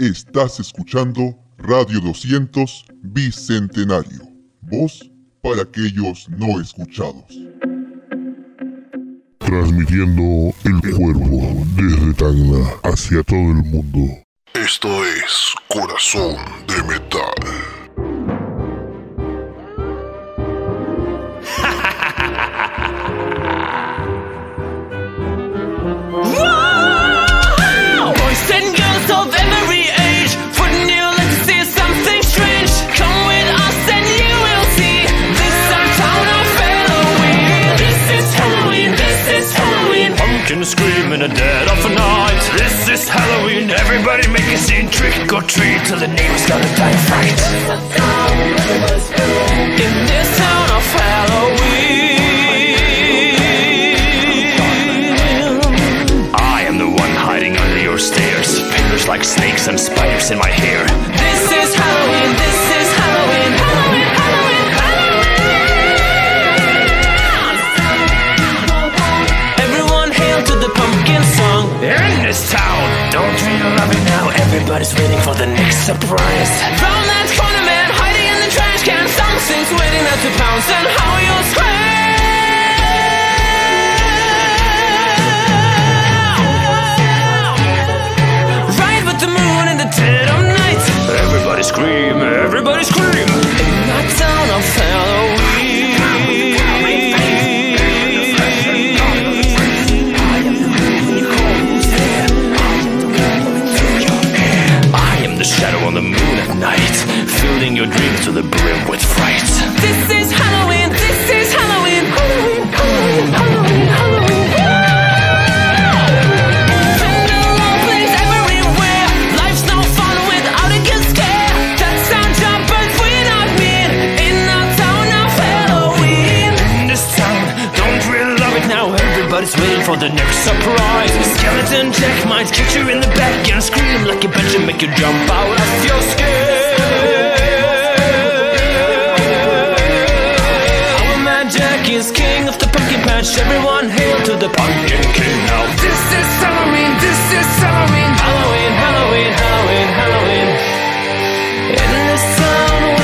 Estás escuchando Radio 200 Bicentenario. Voz para aquellos no escuchados. Transmitiendo el cuerpo desde Tacna hacia todo el mundo. Esto es Corazón de Metal. Trick or treat till the neighbors gonna die of fright. In this town of Halloween, I am the one hiding under your stairs, fingers like snakes and spiders in my hair. This town. Don't dream of it now. Everybody's waiting for the next surprise. Found that corner man hiding in the trash can. Something's waiting there to pounce and how you'll scream. Right with the moon in the dead of night. Everybody scream, everybody scream. In that town I night, filling your dreams to the brim with fright. This is for the next surprise. Skeleton Jack might kick you in the back and scream like a bitch and make you jump out of your skin. Our man Jack is king of the pumpkin patch. Everyone hail to the pumpkin king now. This is Halloween. This is Halloween. Halloween. Halloween. Halloween. Halloween. In this town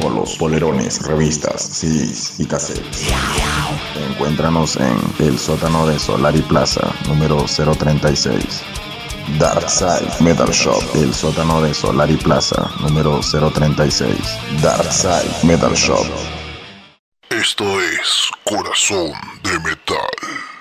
Polos, polerones, revistas, CDs y cassettes. Encuéntranos en el sótano de Solari Plaza, número 036. Darkside Metal Shop, el sótano de Solari Plaza, número 036. Darkside Metal Shop. Esto es Corazón de Metal.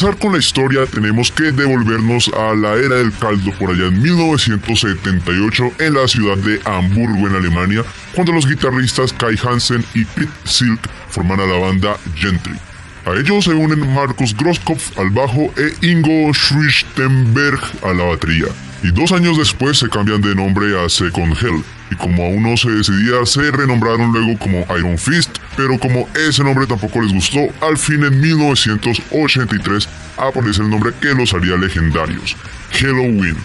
Empezar con la historia tenemos que devolvernos a la era del caldo por allá en 1978 en la ciudad de Hamburgo en Alemania, cuando los guitarristas Kai Hansen y Pete Silk forman a la banda Gentry. A ellos se unen Markus Grosskopf al bajo e Ingo Schwichtenberg a la batería. Y dos años después se cambian de nombre a Second Hell, y como aún no se decidía, se renombraron luego como Iron Fist, pero como ese nombre tampoco les gustó, al fin en 1983 aparece el nombre que los haría legendarios, Halloween.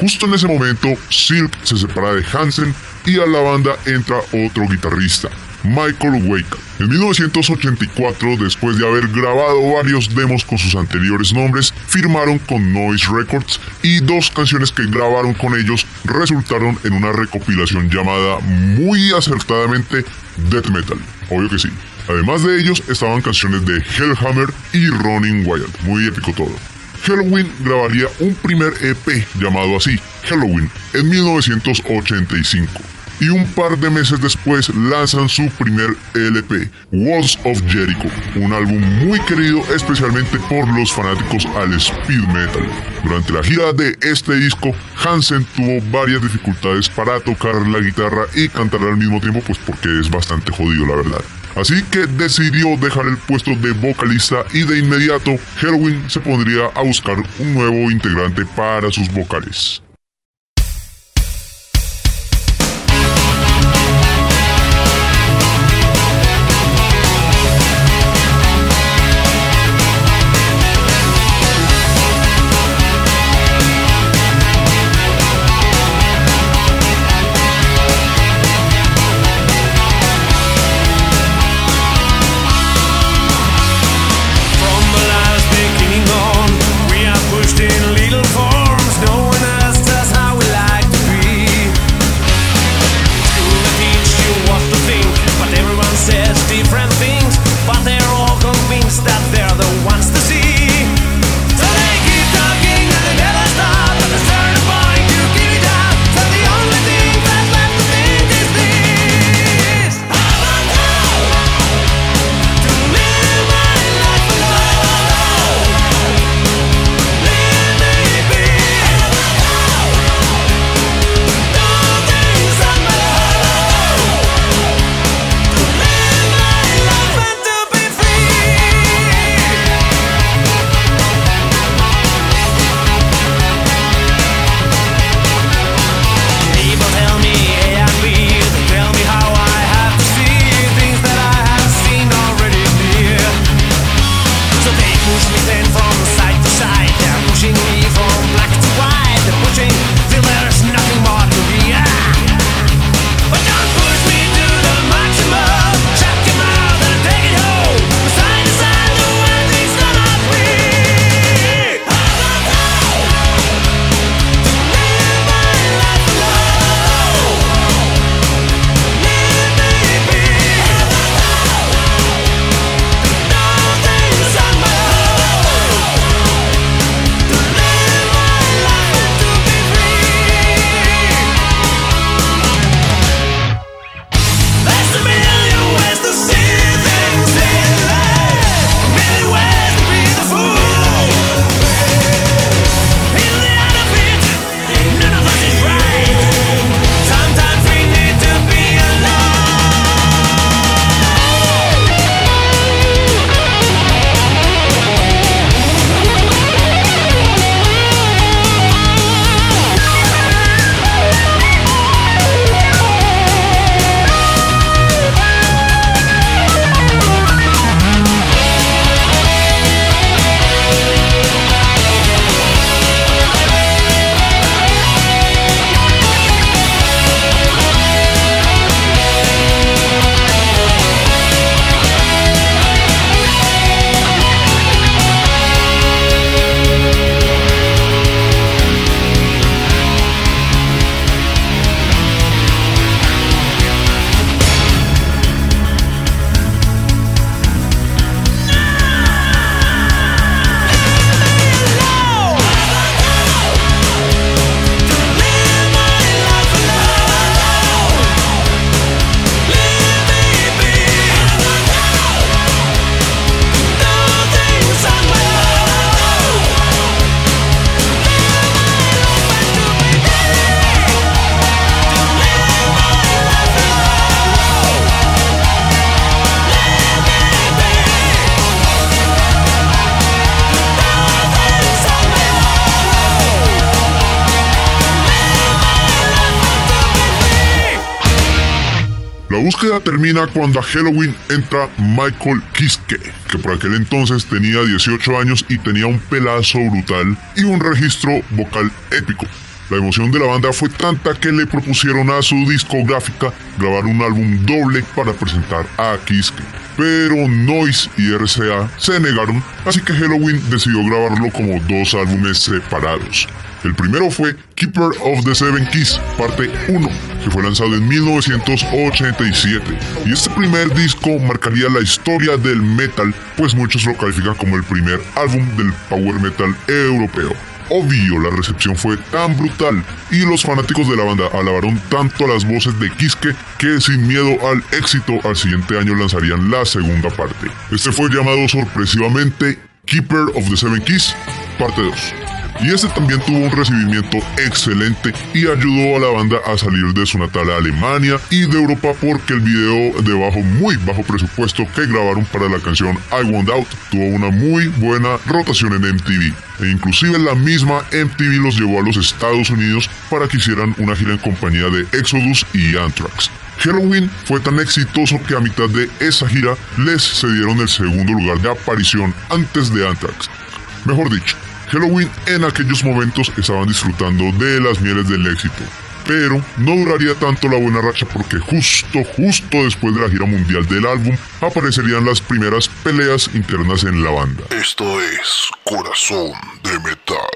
Justo en ese momento, Silk se separa de Hansen y a la banda entra otro guitarrista, Michael Wake. En 1984, después de haber grabado varios demos con sus anteriores nombres, firmaron con Noise Records y dos canciones que grabaron con ellos resultaron en una recopilación llamada muy acertadamente Death Metal. Obvio que sí. Además de ellos estaban canciones de Hellhammer y Running Wild. Muy épico todo. Halloween grabaría un primer EP llamado así, Halloween, en 1985 y un par de meses después lanzan su primer LP, Walls of Jericho, un álbum muy querido especialmente por los fanáticos al speed metal. Durante la gira de este disco, Hansen tuvo varias dificultades para tocar la guitarra y cantar al mismo tiempo, pues porque es bastante jodido la verdad. Así que decidió dejar el puesto de vocalista y de inmediato Halloween se pondría a buscar un nuevo integrante para sus vocales. Búsqueda termina cuando a Halloween entra Michael Kiske, que por aquel entonces tenía 18 años y tenía un pelazo brutal y un registro vocal épico. La emoción de la banda fue tanta que le propusieron a su discográfica grabar un álbum doble para presentar a Kiske. Pero Noise y RCA se negaron, así que Halloween decidió grabarlo como dos álbumes separados. El primero fue Keeper of the Seven Keys, parte 1, que fue lanzado en 1987. Y este primer disco marcaría la historia del metal, pues muchos lo califican como el primer álbum del power metal europeo. Obvio, la recepción fue tan brutal y los fanáticos de la banda alabaron tanto las voces de Kiske que sin miedo al éxito al siguiente año lanzarían la segunda parte. Este fue llamado sorpresivamente Keeper of the Seven Keys, parte 2. Y este también tuvo un recibimiento excelente y ayudó a la banda a salir de su natal Alemania y de Europa porque el video de bajo, muy bajo presupuesto que grabaron para la canción I Want Out tuvo una muy buena rotación en MTV. E inclusive la misma MTV los llevó a los Estados Unidos para que hicieran una gira en compañía de Exodus y Anthrax. Halloween fue tan exitoso que a mitad de esa gira les cedieron el segundo lugar de aparición antes de Anthrax. Mejor dicho, Halloween en aquellos momentos estaban disfrutando de las mieles del éxito. Pero no duraría tanto la buena racha porque justo, justo después de la gira mundial del álbum aparecerían las primeras peleas internas en la banda. Esto es Corazón de Metal.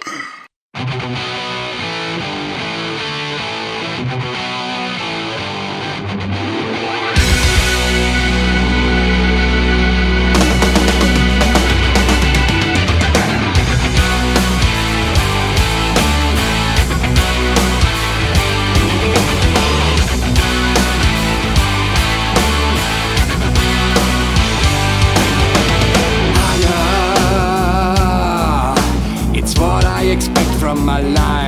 My life.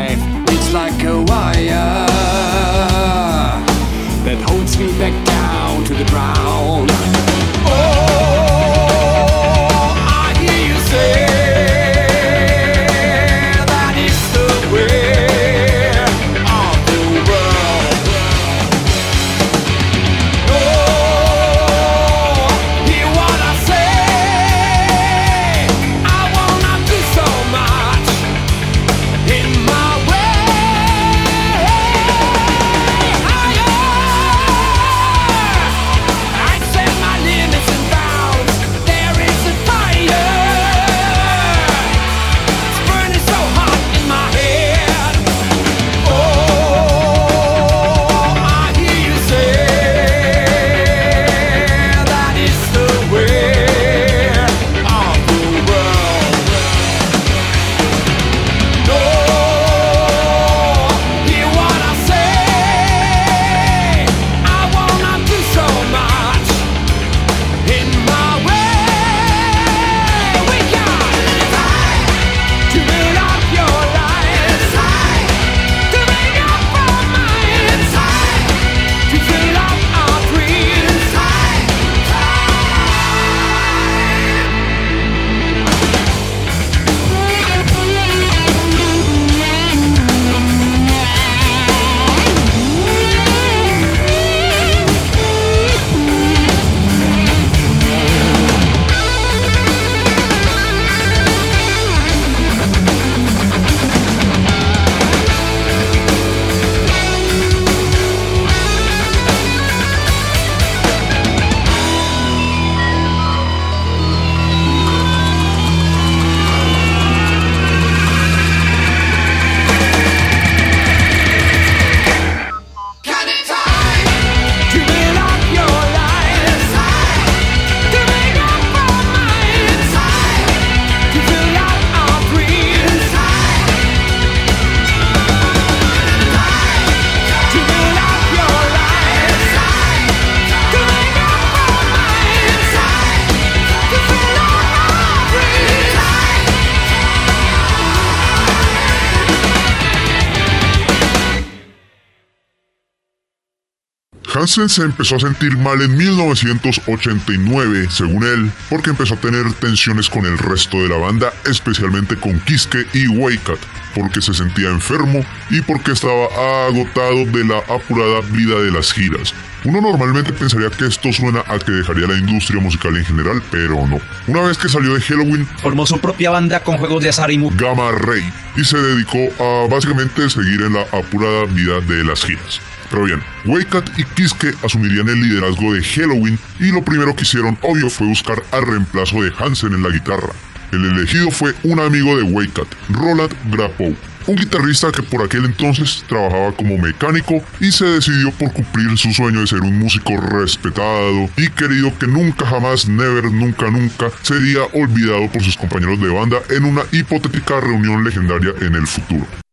Hansen se empezó a sentir mal en 1989, según él, porque empezó a tener tensiones con el resto de la banda, especialmente con Kiske y Waycat, porque se sentía enfermo y porque estaba agotado de la apurada vida de las giras. Uno normalmente pensaría que esto suena a que dejaría la industria musical en general, pero no. Una vez que salió de Halloween, Formó su propia banda con juegos de azar y Gamma Ray y se dedicó a básicamente seguir en la apurada vida de las giras. Pero bien, Waycat y Kiske asumirían el liderazgo de Halloween y lo primero que hicieron, obvio, fue buscar al reemplazo de Hansen en la guitarra. El elegido fue un amigo de Waycat, Roland Grapow, un guitarrista que por aquel entonces trabajaba como mecánico y se decidió por cumplir su sueño de ser un músico respetado y querido que nunca jamás, never, nunca, nunca sería olvidado por sus compañeros de banda en una hipotética reunión legendaria en el futuro.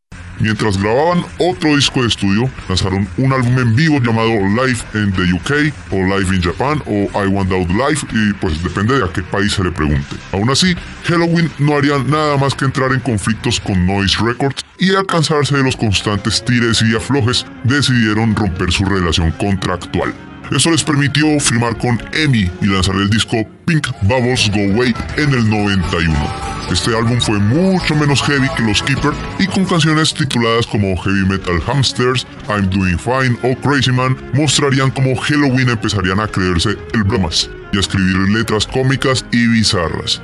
Mientras grababan otro disco de estudio, lanzaron un álbum en vivo llamado Live in the UK o Live in Japan o I Want Out Live y pues depende de a qué país se le pregunte. Aún así, Halloween no haría nada más que entrar en conflictos con Noise Records y al cansarse de los constantes tires y aflojes, decidieron romper su relación contractual. Eso les permitió firmar con EMI y lanzar el disco Pink Bubbles Go Away en el 91. Este álbum fue mucho menos heavy que los Keeper y con canciones tituladas como Heavy Metal Hamsters, I'm Doing Fine o Crazy Man mostrarían cómo Halloween empezarían a creerse el bromas y a escribir letras cómicas y bizarras.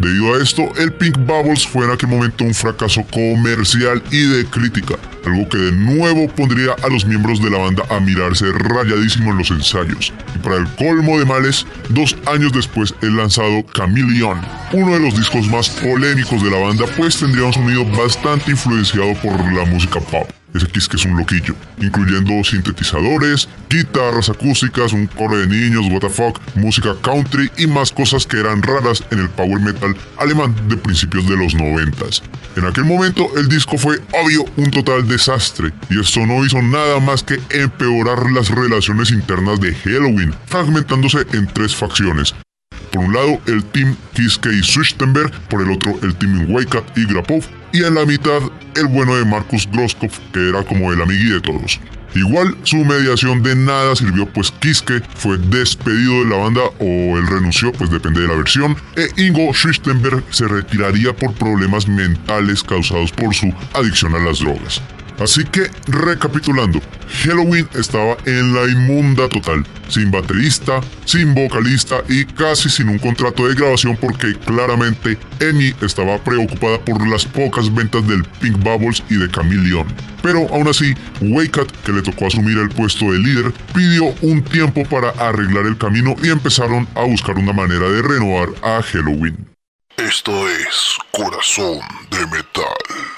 Debido a esto, el Pink Bubbles fue en aquel momento un fracaso comercial y de crítica, algo que de nuevo pondría a los miembros de la banda a mirarse rayadísimo en los ensayos. Y para el colmo de males, dos años después el lanzado Chameleon, uno de los discos más polémicos de la banda, pues tendría un sonido bastante influenciado por la música pop. Ese Kiss que es un loquillo, incluyendo sintetizadores, guitarras acústicas, un coro de niños, WTF, música country y más cosas que eran raras en el power metal alemán de principios de los noventas. En aquel momento el disco fue obvio un total desastre y esto no hizo nada más que empeorar las relaciones internas de Halloween, fragmentándose en tres facciones. Por un lado, el team Kiske y Swichtenberg, por el otro, el team Waycat y Grapov, y en la mitad, el bueno de Markus Groskopf, que era como el amigui de todos. Igual, su mediación de nada sirvió, pues Kiske fue despedido de la banda o él renunció, pues depende de la versión, e Ingo Schichtenberg se retiraría por problemas mentales causados por su adicción a las drogas. Así que, recapitulando, Halloween estaba en la inmunda total, sin baterista, sin vocalista y casi sin un contrato de grabación porque claramente Amy estaba preocupada por las pocas ventas del Pink Bubbles y de Chameleon. Pero aún así, Waycat, que le tocó asumir el puesto de líder, pidió un tiempo para arreglar el camino y empezaron a buscar una manera de renovar a Halloween. Esto es Corazón de Metal.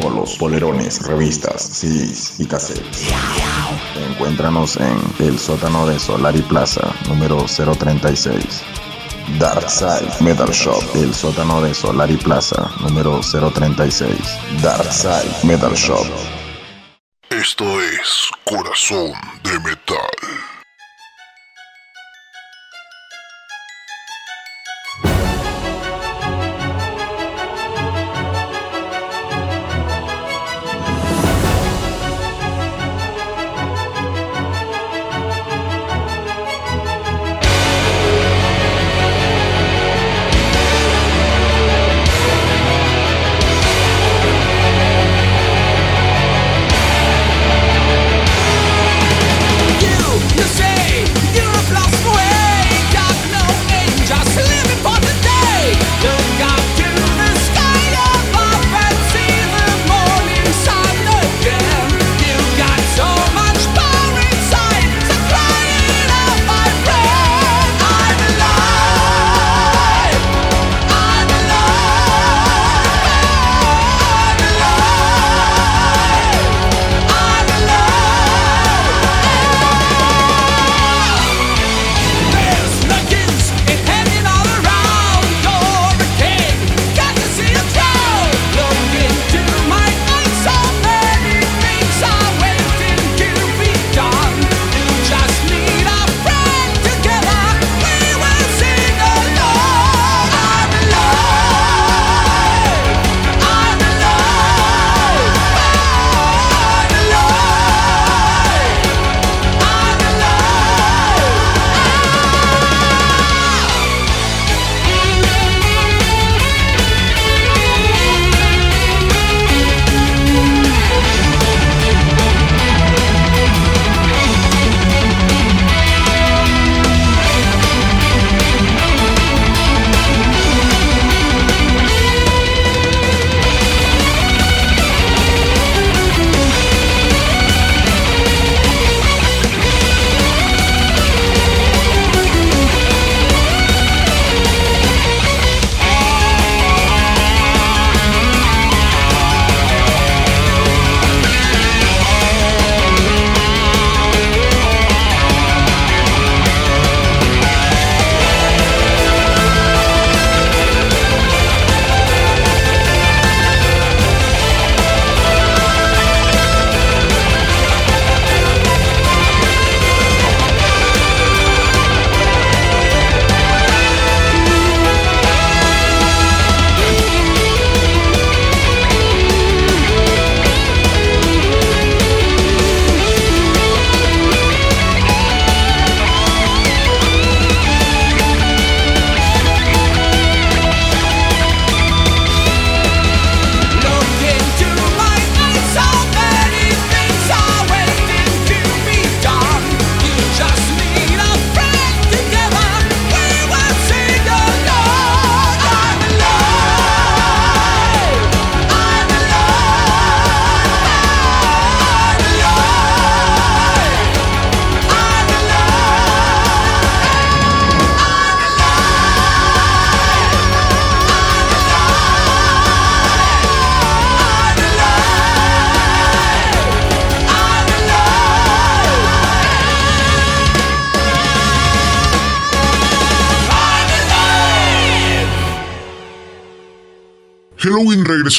Polos, polerones, revistas, CDs y cassettes. Encuéntranos en el sótano de Solari Plaza, número 036. Darkside Metal Shop, el sótano de Solari Plaza, número 036. Darkside Metal Shop. Esto es Corazón de Metal.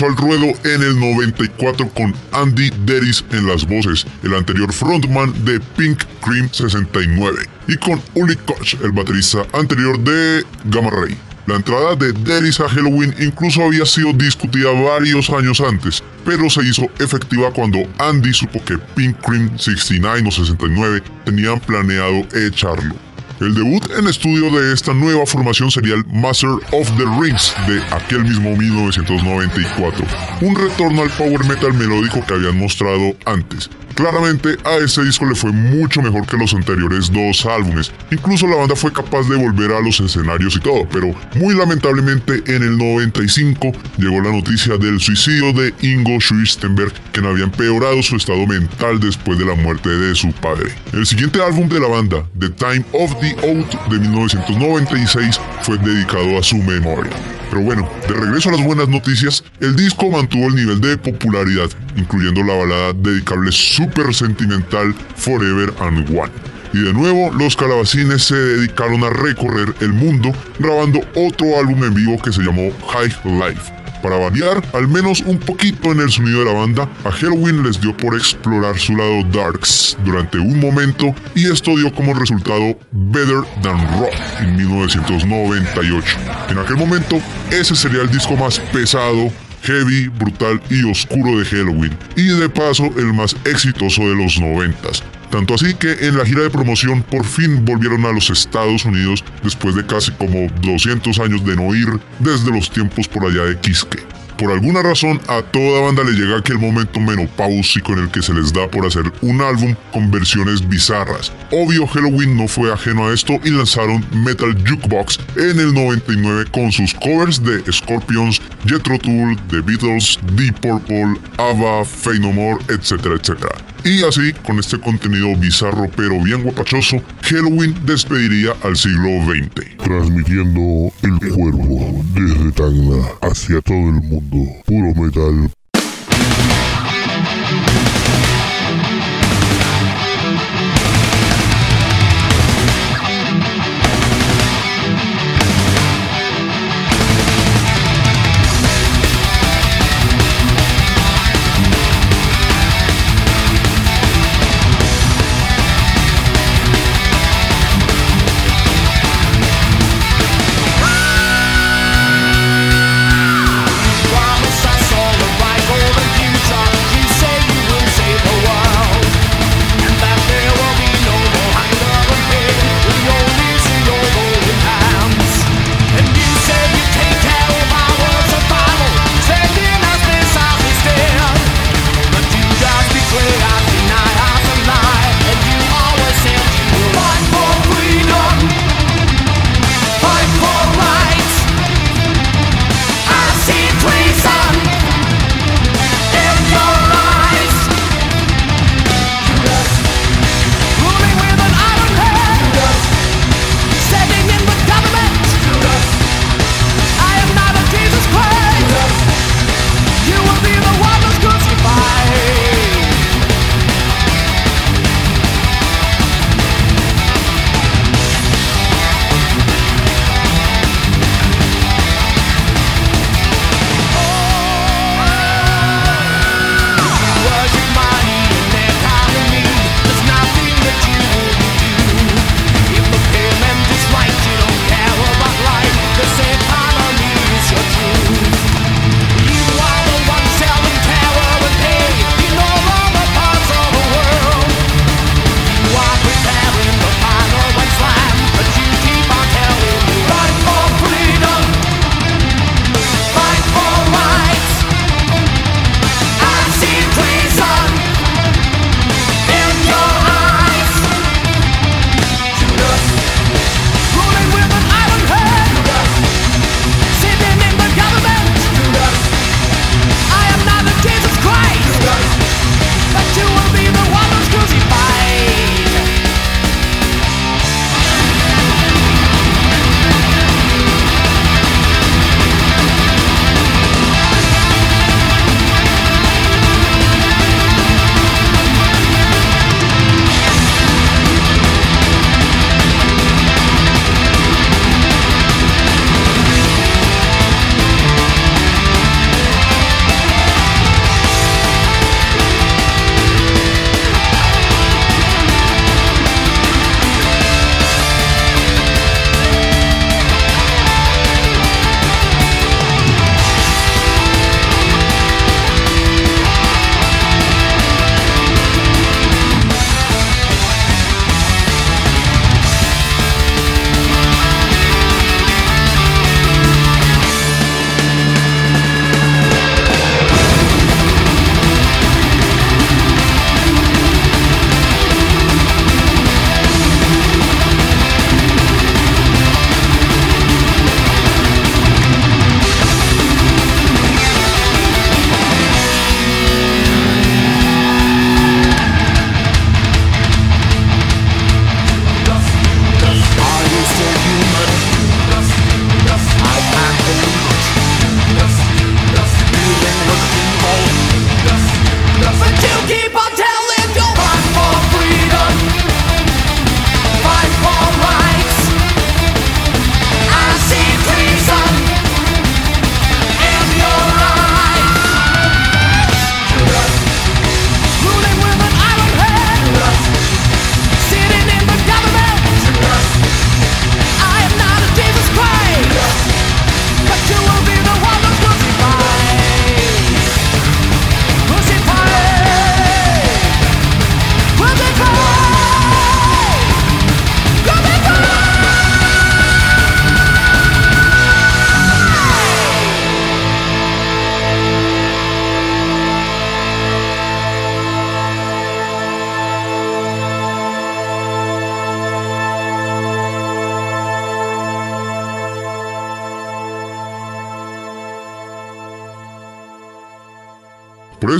Al ruedo en el 94 con Andy Deris en las voces, el anterior frontman de Pink Cream 69, y con Uli Koch, el baterista anterior de Gamma Ray. La entrada de Deris a Halloween incluso había sido discutida varios años antes, pero se hizo efectiva cuando Andy supo que Pink Cream 69 o 69 tenían planeado echarlo. El debut en estudio de esta nueva formación sería el Master of the Rings de aquel mismo 1994, un retorno al power metal melódico que habían mostrado antes. Claramente a este disco le fue mucho mejor que los anteriores dos álbumes, incluso la banda fue capaz de volver a los escenarios y todo, pero muy lamentablemente en el 95 llegó la noticia del suicidio de Ingo Schwistenberg, quien había empeorado su estado mental después de la muerte de su padre. El siguiente álbum de la banda, The Time of the Oath de 1996, fue dedicado a su memoria. Pero bueno, de regreso a las buenas noticias, el disco mantuvo el nivel de popularidad, incluyendo la balada dedicable súper sentimental Forever and One. Y de nuevo, los calabacines se dedicaron a recorrer el mundo grabando otro álbum en vivo que se llamó High Life. Para variar al menos un poquito en el sonido de la banda, a Halloween les dio por explorar su lado darks durante un momento y esto dio como resultado Better Than Rock en 1998. En aquel momento, ese sería el disco más pesado heavy, brutal y oscuro de Halloween, y de paso el más exitoso de los noventas. Tanto así que en la gira de promoción por fin volvieron a los Estados Unidos después de casi como 200 años de no ir desde los tiempos por allá de Quisque. Por alguna razón a toda banda le llega aquel momento menopáusico en el que se les da por hacer un álbum con versiones bizarras. Obvio Halloween no fue ajeno a esto y lanzaron Metal Jukebox en el 99 con sus covers de Scorpions, Jethro Tull, The Beatles, Deep Purple, ABBA, Faith No More, etcétera, etcétera. Y así, con este contenido bizarro pero bien guapachoso, Halloween despediría al siglo XX. Transmitiendo el cuervo desde Tacna hacia todo el mundo. Puro metal.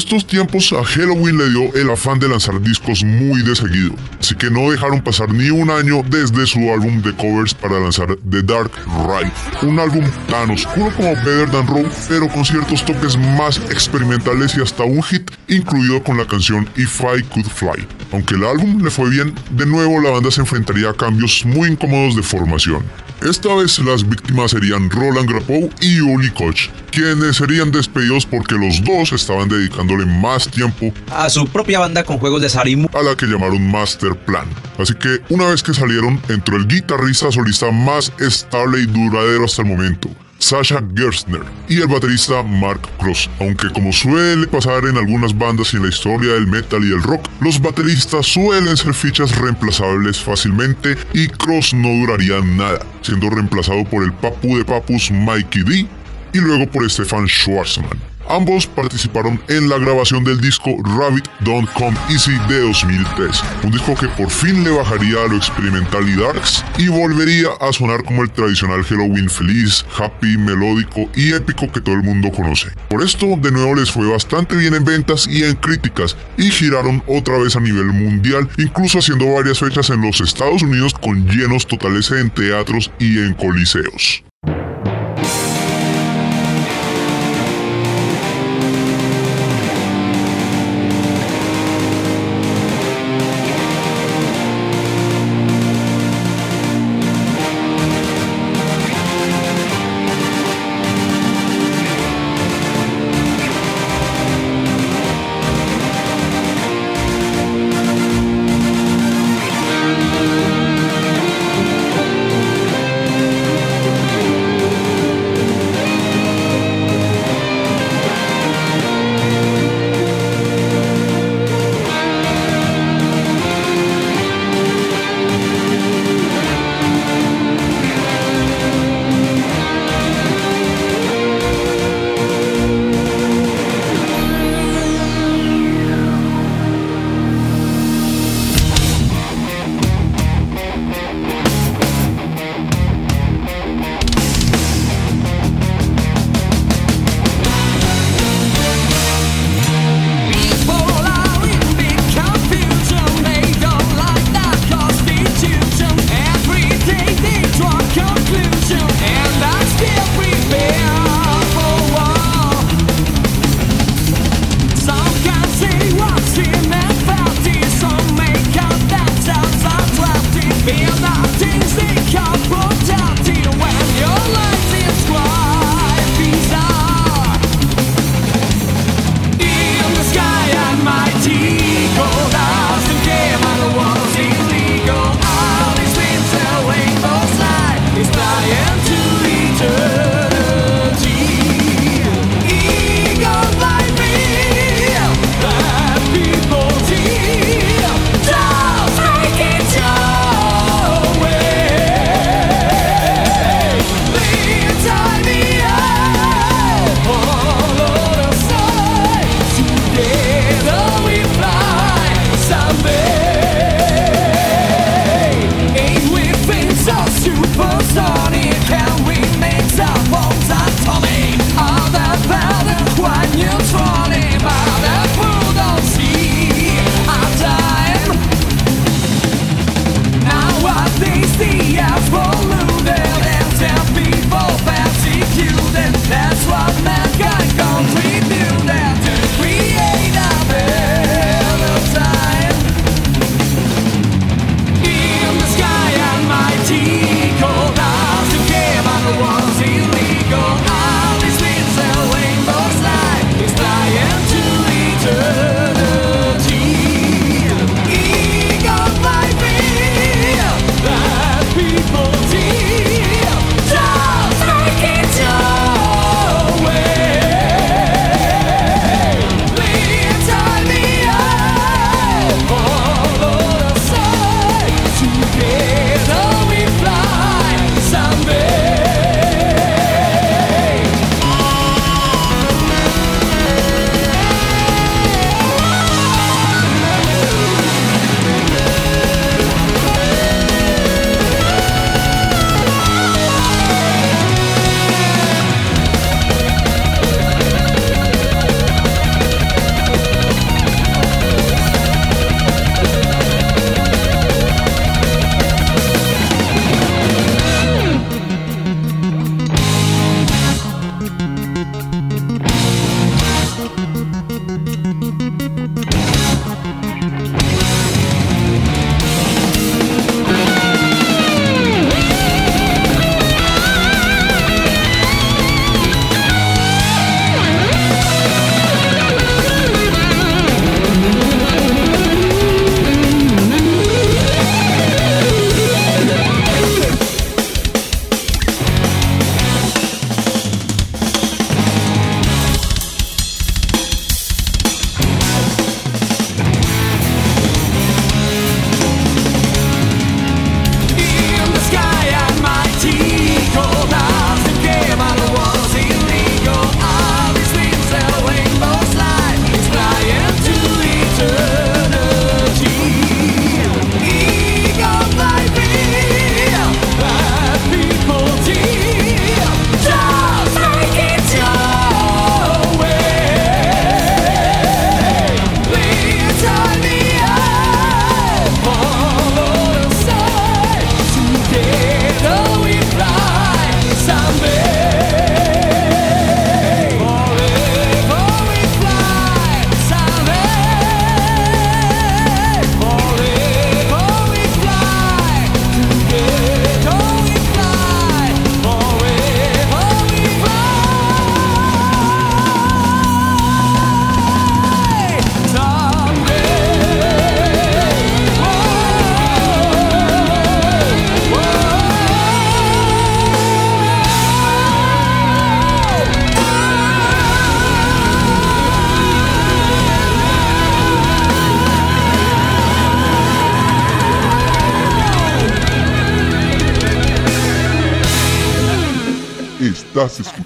Estos tiempos a Halloween le dio el afán de lanzar discos muy de seguido, así que no dejaron pasar ni un año desde su álbum de covers para lanzar The Dark Ride, un álbum tan oscuro como Better Than Raw, pero con ciertos toques más experimentales y hasta un hit incluido con la canción If I Could Fly. Aunque el álbum le fue bien, de nuevo la banda se enfrentaría a cambios muy incómodos de formación. Esta vez las víctimas serían Roland Grappow y Uli Koch, quienes serían despedidos porque los dos estaban dedicándole más tiempo a su propia banda con juegos de azar y mu- a la que llamaron Master Plan. Así que una vez que salieron, entró el guitarrista solista más estable y duradero hasta el momento, Sasha Gerstner, y el baterista Mark Cross. Aunque como suele pasar en algunas bandas y en la historia del metal y el rock, los bateristas suelen ser fichas reemplazables fácilmente y Cross no duraría nada, siendo reemplazado por el papu de papus Mikey D y luego por Stefan Schwarzman. Ambos participaron en la grabación del disco Rabbit Don't Come Easy de 2003, un disco que por fin le bajaría a lo experimental y darks y volvería a sonar como el tradicional Halloween feliz, happy, melódico y épico que todo el mundo conoce. Por esto, de nuevo les fue bastante bien en ventas y en críticas y giraron otra vez a nivel mundial, incluso haciendo varias fechas en los Estados Unidos con llenos totales en teatros y en coliseos.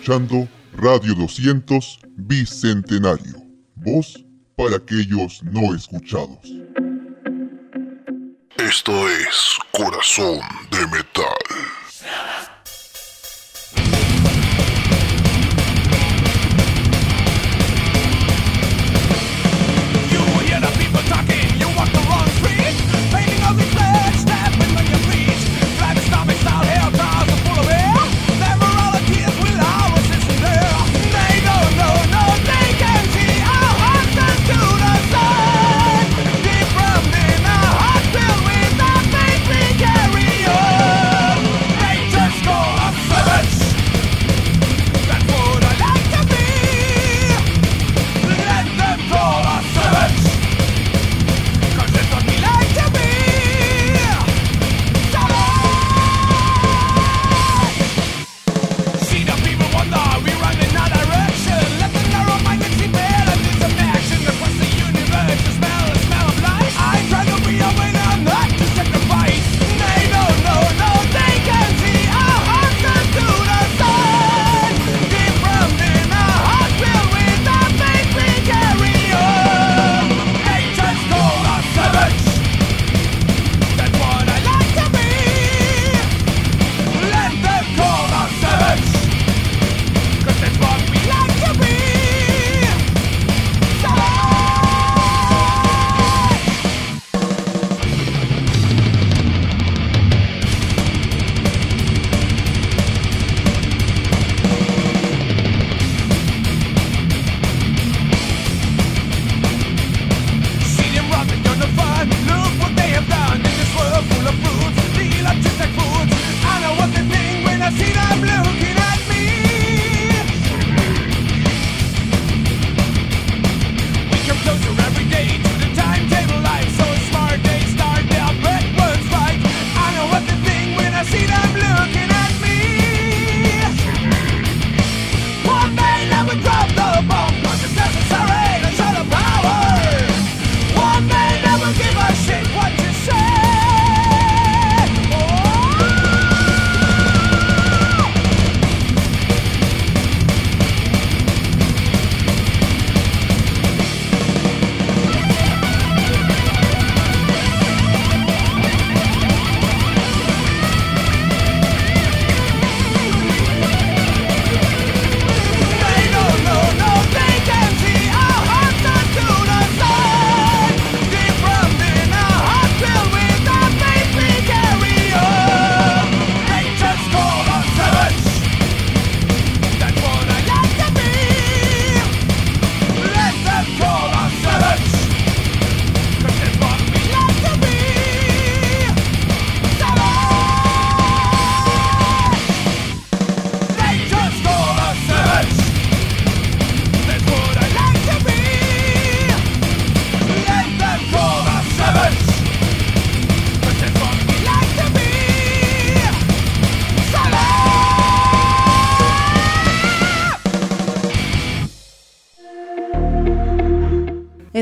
Radio 200 Bicentenario. Voz para aquellos no escuchados. Esto es Corazón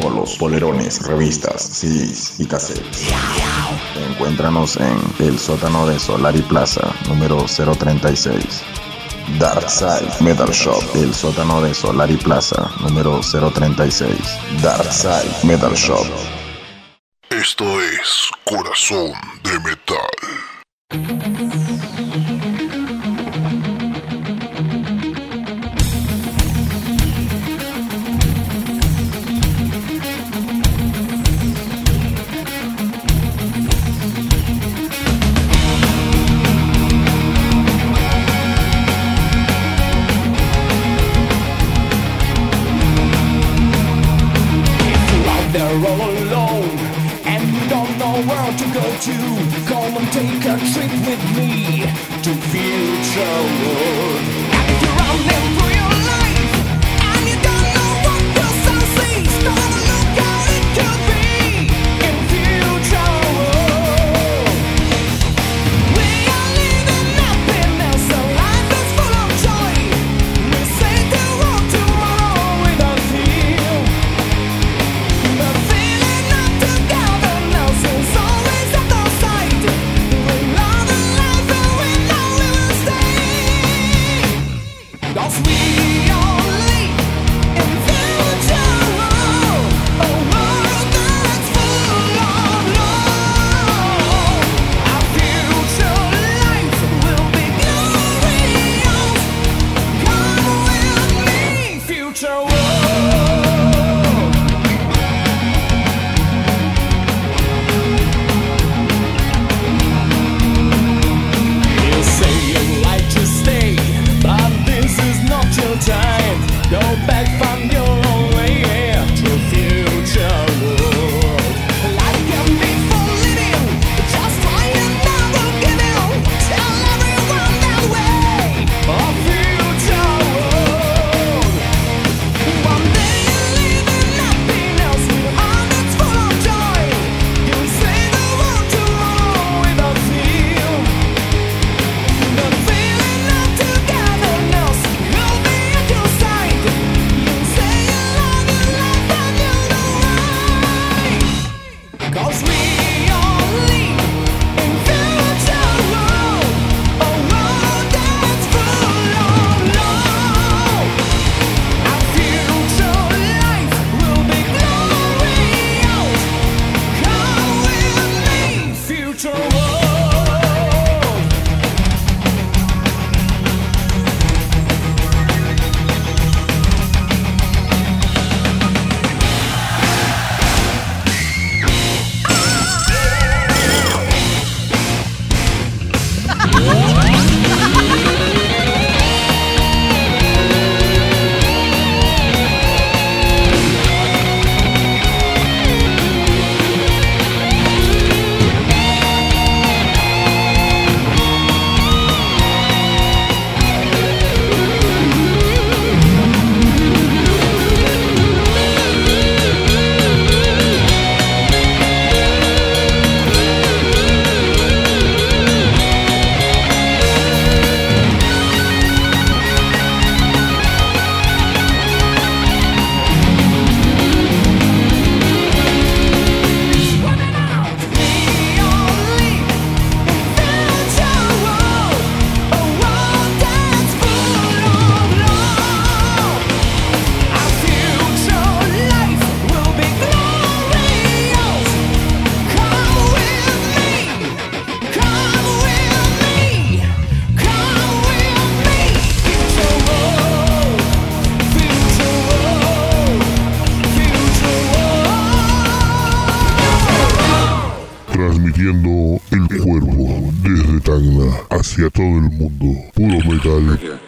polos, polerones, revistas, CDs y cassettes. Encuéntranos en el sótano de Solari Plaza, número 036. Dark Side Metal Shop, el sótano de Solari Plaza, número 036. Dark Side Metal Shop. Esto es Corazón de Metal. so old. el cuervo desde Tacna hacia todo el mundo. Puro metal.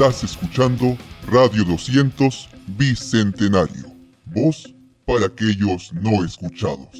Estás escuchando Radio 200 Bicentenario. Voz para aquellos no escuchados.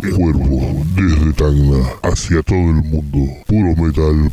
el cuerpo desde Tacna hacia todo el mundo. Puro metal.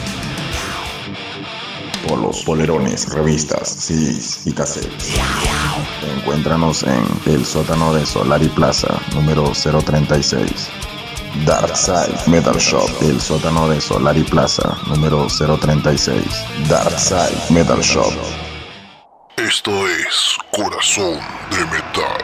Polos, polerones, revistas, CDs y cassettes. Encuéntranos en el sótano de Solari Plaza, número 036. Darkside Metal Shop, el sótano de Solari Plaza, número 036. Darkside Metal Shop. Esto es Corazón de Metal.